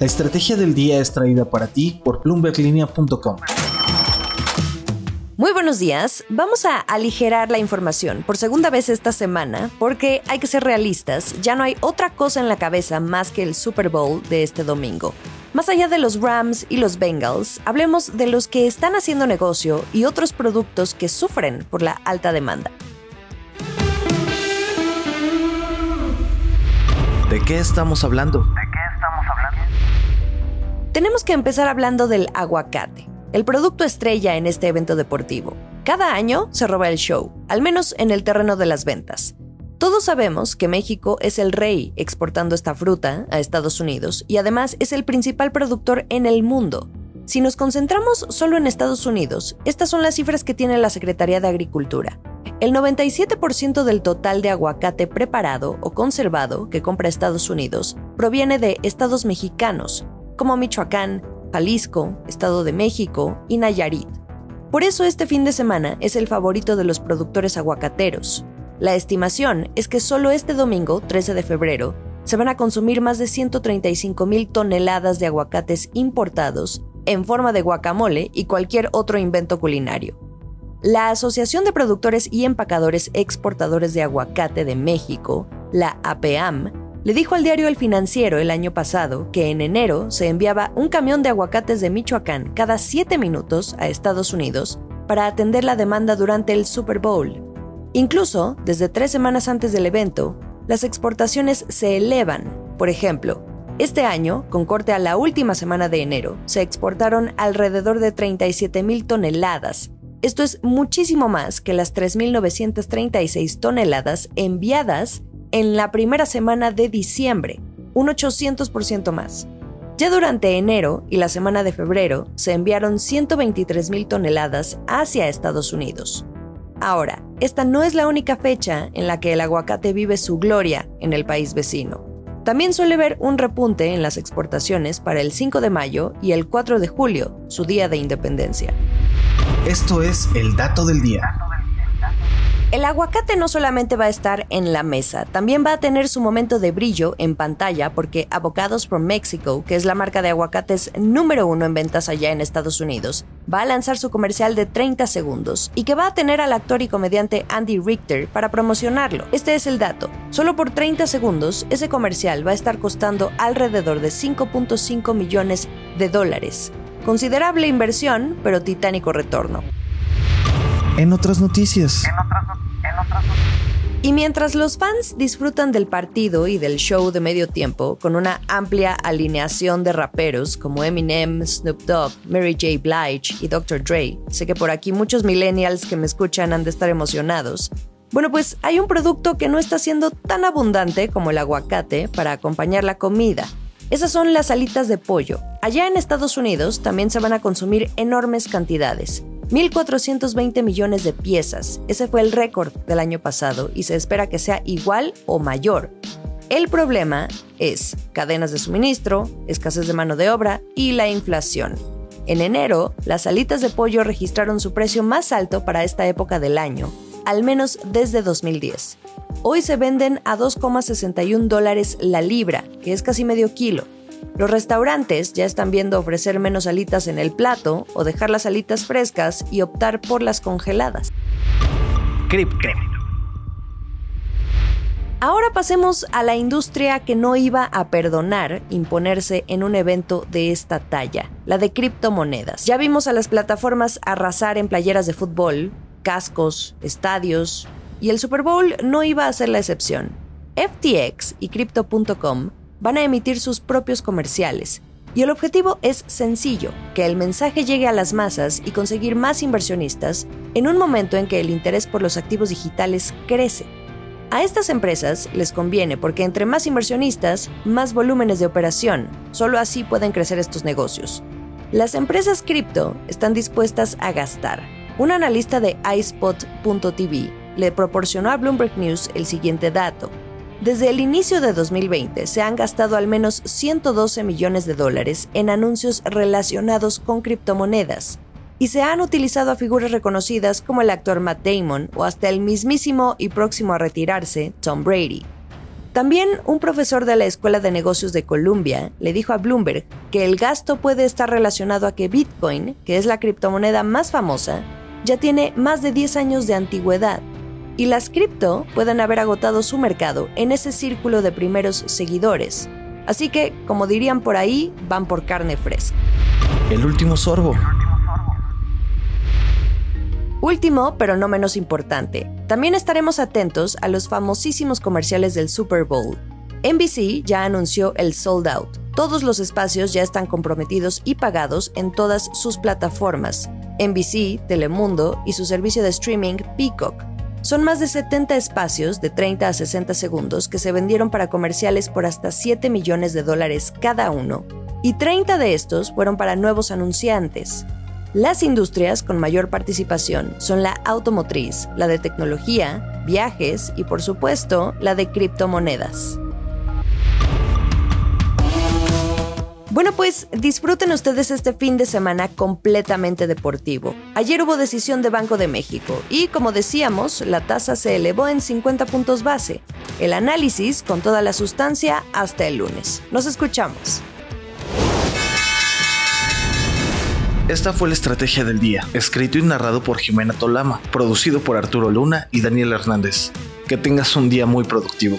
La estrategia del día es traída para ti por bloomberglinea.com. Muy buenos días. Vamos a aligerar la información por segunda vez esta semana porque hay que ser realistas. Ya no hay otra cosa en la cabeza más que el Super Bowl de este domingo. Más allá de los Rams y los Bengals, hablemos de los que están haciendo negocio y otros productos que sufren por la alta demanda. ¿De qué estamos hablando? Tenemos que empezar hablando del aguacate el producto estrella en este evento deportivo. Cada año se roba el show, al menos en el terreno de las ventas. Todos sabemos que México es el rey exportando esta fruta a Estados Unidos y además es el principal productor en el mundo. Si nos concentramos solo en Estados Unidos, estas son las cifras que tiene la Secretaría de Agricultura. El 97% del total de aguacate preparado o conservado que compra Estados Unidos proviene de estados mexicanos, como Michoacán, Jalisco, Estado de México y Nayarit. Por eso este fin de semana es el favorito de los productores aguacateros. La estimación es que solo este domingo, 13 de febrero, se van a consumir más de 135 mil toneladas de aguacates importados en forma de guacamole y cualquier otro invento culinario. La Asociación de Productores y Empacadores Exportadores de Aguacate de México, la APAM, le dijo al diario El Financiero el año pasado que en enero se enviaba un camión de aguacates de Michoacán cada 7 minutos a Estados Unidos para atender la demanda durante el Super Bowl. Incluso, desde tres semanas antes del evento, las exportaciones se elevan. Por ejemplo, este año, con corte a la última semana de enero, se exportaron alrededor de 37 mil toneladas. Esto es muchísimo más que las 3.936 toneladas enviadas en la primera semana de diciembre, un 800% más. Ya durante enero y la semana de febrero se enviaron 123 mil toneladas hacia Estados Unidos. Ahora, esta no es la única fecha en la que el aguacate vive su gloria en el país vecino. También suele ver un repunte en las exportaciones para el 5 de mayo y el 4 de julio, su día de independencia. Esto es el dato del día. El aguacate no solamente va a estar en la mesa, también va a tener su momento de brillo en pantalla porque Avocados from Mexico, que es la marca de aguacates número uno en ventas allá en Estados Unidos, va a lanzar su comercial de 30 segundos y que va a tener al actor y comediante Andy Richter para promocionarlo. Este es el dato. Solo por 30 segundos, ese comercial va a estar costando alrededor de 5.5 millones de dólares. Considerable inversión, pero titánico retorno. En otras noticias. Y mientras los fans disfrutan del partido y del show de medio tiempo con una amplia alineación de raperos como Eminem, Snoop Dogg, Mary J. Blige y Dr. Dre, sé que por aquí muchos millennials que me escuchan han de estar emocionados. Bueno, pues hay un producto que no está siendo tan abundante como el aguacate para acompañar la comida. Esas son las alitas de pollo. Allá en Estados Unidos también se van a consumir enormes cantidades. 1.420 millones de piezas. Ese fue el récord del año pasado y se espera que sea igual o mayor. El problema es cadenas de suministro, escasez de mano de obra y la inflación. En enero, las alitas de pollo registraron su precio más alto para esta época del año, al menos desde 2010. Hoy se venden a 2,61 dólares la libra, que es casi medio kilo. Los restaurantes ya están viendo ofrecer menos alitas en el plato o dejar las alitas frescas y optar por las congeladas. Cripto. Ahora pasemos a la industria que no iba a perdonar imponerse en un evento de esta talla, la de criptomonedas. Ya vimos a las plataformas arrasar en playeras de fútbol, cascos, estadios, y el Super Bowl no iba a ser la excepción. FTX y Crypto.com van a emitir sus propios comerciales. Y el objetivo es sencillo, que el mensaje llegue a las masas y conseguir más inversionistas en un momento en que el interés por los activos digitales crece. A estas empresas les conviene porque entre más inversionistas, más volúmenes de operación, solo así pueden crecer estos negocios. Las empresas cripto están dispuestas a gastar. Un analista de iSpot.tv le proporcionó a Bloomberg News el siguiente dato. Desde el inicio de 2020 se han gastado al menos 112 millones de dólares en anuncios relacionados con criptomonedas y se han utilizado a figuras reconocidas como el actor Matt Damon o hasta el mismísimo y próximo a retirarse Tom Brady. También un profesor de la Escuela de Negocios de Columbia le dijo a Bloomberg que el gasto puede estar relacionado a que Bitcoin, que es la criptomoneda más famosa, ya tiene más de 10 años de antigüedad y las cripto pueden haber agotado su mercado en ese círculo de primeros seguidores. Así que, como dirían por ahí, van por carne fresca. El último sorbo. Último, pero no menos importante, también estaremos atentos a los famosísimos comerciales del Super Bowl. NBC ya anunció el sold out. Todos los espacios ya están comprometidos y pagados en todas sus plataformas. NBC, Telemundo y su servicio de streaming Peacock. Son más de 70 espacios de 30 a 60 segundos que se vendieron para comerciales por hasta 7 millones de dólares cada uno, y 30 de estos fueron para nuevos anunciantes. Las industrias con mayor participación son la automotriz, la de tecnología, viajes y por supuesto la de criptomonedas. Bueno, pues disfruten ustedes este fin de semana completamente deportivo. Ayer hubo decisión de Banco de México y, como decíamos, la tasa se elevó en 50 puntos base. El análisis con toda la sustancia hasta el lunes. Nos escuchamos. Esta fue la estrategia del día, escrito y narrado por Jimena Tolama, producido por Arturo Luna y Daniel Hernández. Que tengas un día muy productivo.